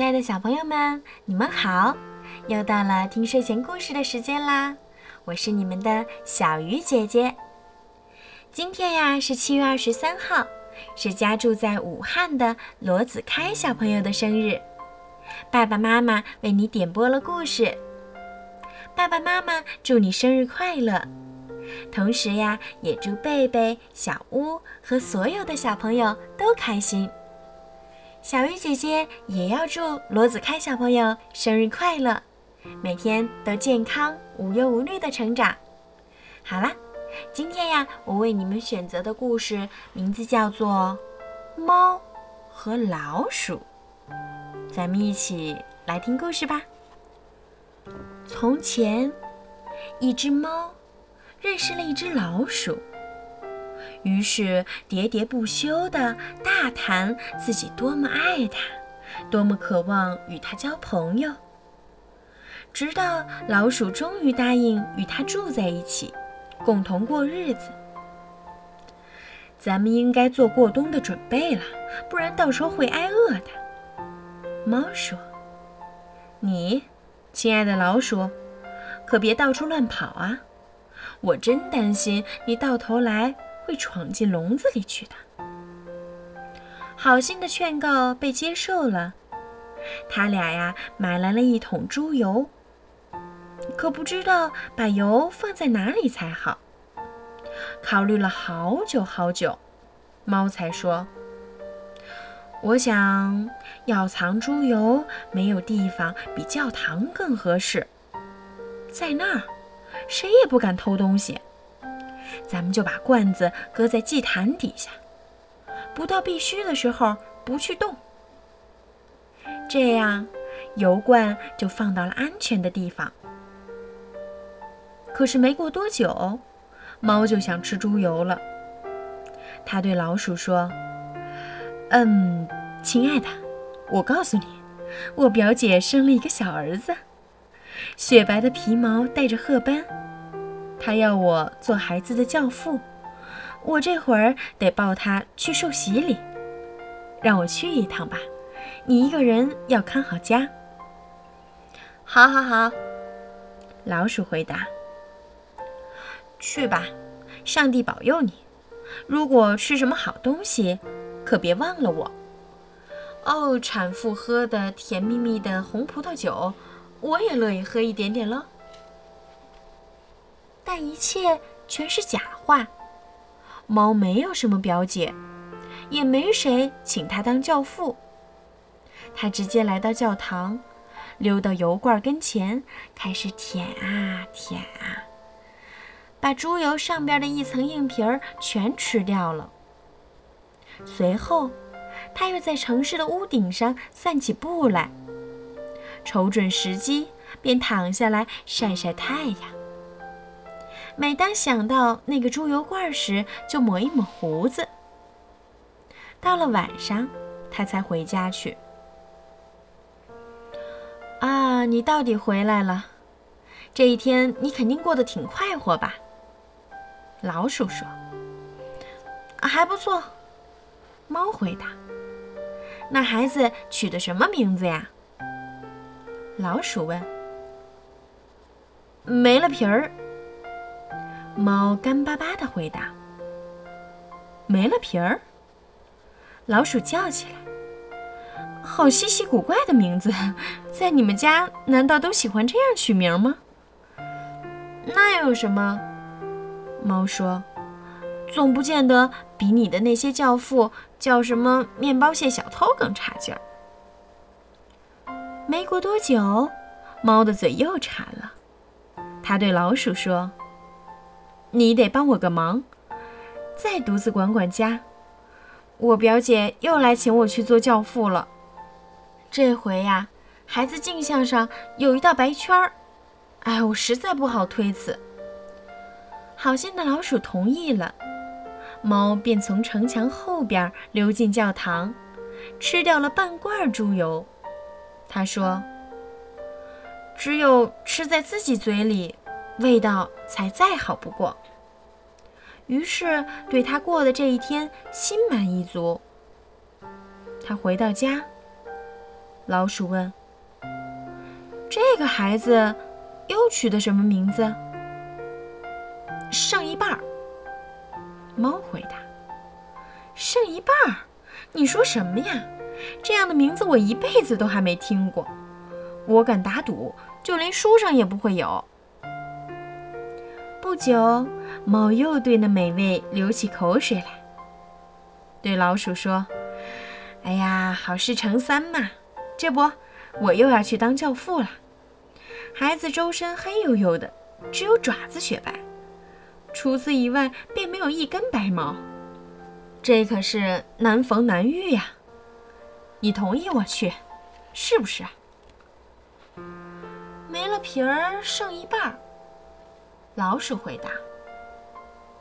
亲爱的小朋友们，你们好！又到了听睡前故事的时间啦，我是你们的小鱼姐姐。今天呀是七月二十三号，是家住在武汉的罗子开小朋友的生日，爸爸妈妈为你点播了故事。爸爸妈妈祝你生日快乐，同时呀也祝贝贝、小屋和所有的小朋友都开心。小鱼姐姐也要祝罗子开小朋友生日快乐，每天都健康无忧无虑的成长。好啦，今天呀，我为你们选择的故事名字叫做《猫和老鼠》，咱们一起来听故事吧。从前，一只猫认识了一只老鼠。于是喋喋不休地大谈自己多么爱它，多么渴望与它交朋友。直到老鼠终于答应与它住在一起，共同过日子。咱们应该做过冬的准备了，不然到时候会挨饿的。猫说：“你，亲爱的老鼠，可别到处乱跑啊！我真担心你到头来。”会闯进笼子里去的。好心的劝告被接受了，他俩呀买来了一桶猪油，可不知道把油放在哪里才好。考虑了好久好久，猫才说：“我想要藏猪油，没有地方比教堂更合适。在那儿，谁也不敢偷东西。”咱们就把罐子搁在祭坛底下，不到必须的时候不去动。这样，油罐就放到了安全的地方。可是没过多久，猫就想吃猪油了。它对老鼠说：“嗯，亲爱的，我告诉你，我表姐生了一个小儿子，雪白的皮毛带着褐斑。”他要我做孩子的教父，我这会儿得抱他去受洗礼，让我去一趟吧。你一个人要看好家。好，好，好。老鼠回答：“去吧，上帝保佑你。如果吃什么好东西，可别忘了我。哦，产妇喝的甜蜜蜜的红葡萄酒，我也乐意喝一点点喽。”但一切全是假话。猫没有什么表姐，也没谁请他当教父。他直接来到教堂，溜到油罐跟前，开始舔啊舔啊，把猪油上边的一层硬皮儿全吃掉了。随后，他又在城市的屋顶上散起步来，瞅准时机，便躺下来晒晒太阳。每当想到那个猪油罐时，就抹一抹胡子。到了晚上，他才回家去。啊，你到底回来了！这一天你肯定过得挺快活吧？老鼠说：“还不错。”猫回答：“那孩子取的什么名字呀？”老鼠问：“没了皮儿。”猫干巴巴的回答：“没了皮儿。”老鼠叫起来：“好稀奇古怪的名字，在你们家难道都喜欢这样取名吗？”“那又有什么？”猫说：“总不见得比你的那些教父叫什么面包屑小偷更差劲儿。”没过多久，猫的嘴又馋了，它对老鼠说。你得帮我个忙，再独自管管家。我表姐又来请我去做教父了。这回呀，孩子镜像上有一道白圈儿，哎，我实在不好推辞。好心的老鼠同意了，猫便从城墙后边溜进教堂，吃掉了半罐猪油。他说：“只有吃在自己嘴里。”味道才再好不过。于是对他过的这一天心满意足。他回到家，老鼠问：“这个孩子又取的什么名字？”剩一半。猫回答：“剩一半？你说什么呀？这样的名字我一辈子都还没听过。我敢打赌，就连书上也不会有。”不久，猫又对那美味流起口水来，对老鼠说：“哎呀，好事成三嘛！这不，我又要去当教父了。孩子周身黑黝黝的，只有爪子雪白，除此以外便没有一根白毛。这可是难逢难遇呀！你同意我去，是不是啊？没了皮儿，剩一半。”老鼠回答：“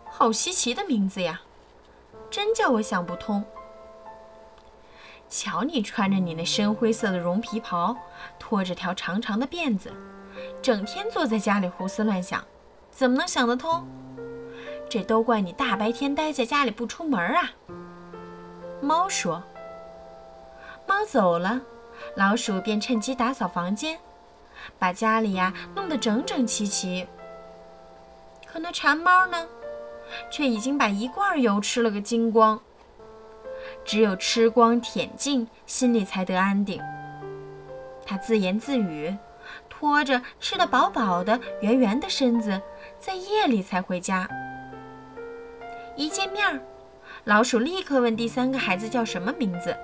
好稀奇的名字呀，真叫我想不通。瞧你穿着你那深灰色的绒皮袍，拖着条长长的辫子，整天坐在家里胡思乱想，怎么能想得通？这都怪你大白天待在家里不出门啊！”猫说。猫走了，老鼠便趁机打扫房间，把家里呀弄得整整齐齐。可那馋猫呢，却已经把一罐油吃了个精光。只有吃光舔净，心里才得安定。他自言自语，拖着吃得饱饱的圆圆的身子，在夜里才回家。一见面，老鼠立刻问第三个孩子叫什么名字。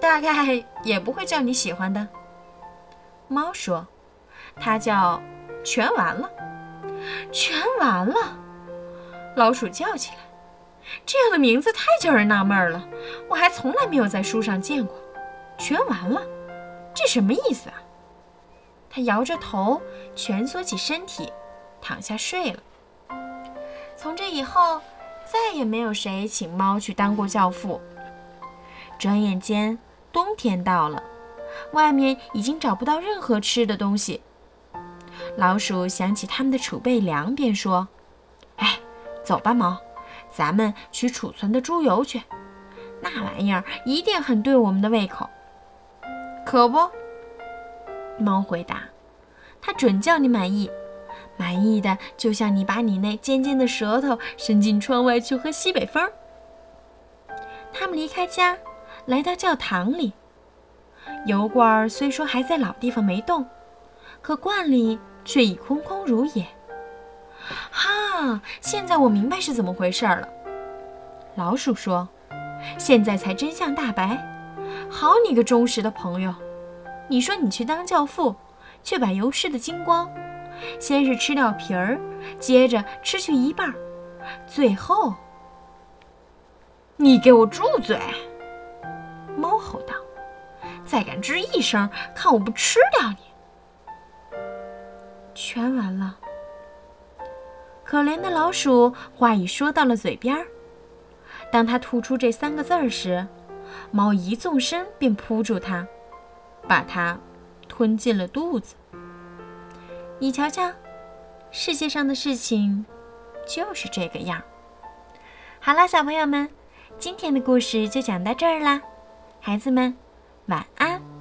大概也不会叫你喜欢的。猫说：“它叫全完了。”全完了，老鼠叫起来：“这样的名字太叫人纳闷了，我还从来没有在书上见过。全完了，这什么意思啊？”他摇着头，蜷缩起身体，躺下睡了。从这以后，再也没有谁请猫去当过教父。转眼间，冬天到了，外面已经找不到任何吃的东西。老鼠想起他们的储备粮，便说：“哎，走吧，猫，咱们取储存的猪油去。那玩意儿一定很对我们的胃口。”可不，猫回答：“它准叫你满意，满意的就像你把你那尖尖的舌头伸进窗外去喝西北风。”他们离开家，来到教堂里。油罐虽说还在老地方没动，可罐里……却已空空如也。哈，现在我明白是怎么回事了。老鼠说：“现在才真相大白。好你个忠实的朋友，你说你去当教父，却把油吃的精光，先是吃掉皮儿，接着吃去一半，最后……你给我住嘴！”猫吼道：“再敢吱一声，看我不吃掉你！”全完了。可怜的老鼠话已说到了嘴边儿，当他吐出这三个字儿时，猫一纵身便扑住它，把它吞进了肚子。你瞧瞧，世界上的事情就是这个样。好了，小朋友们，今天的故事就讲到这儿啦，孩子们，晚安。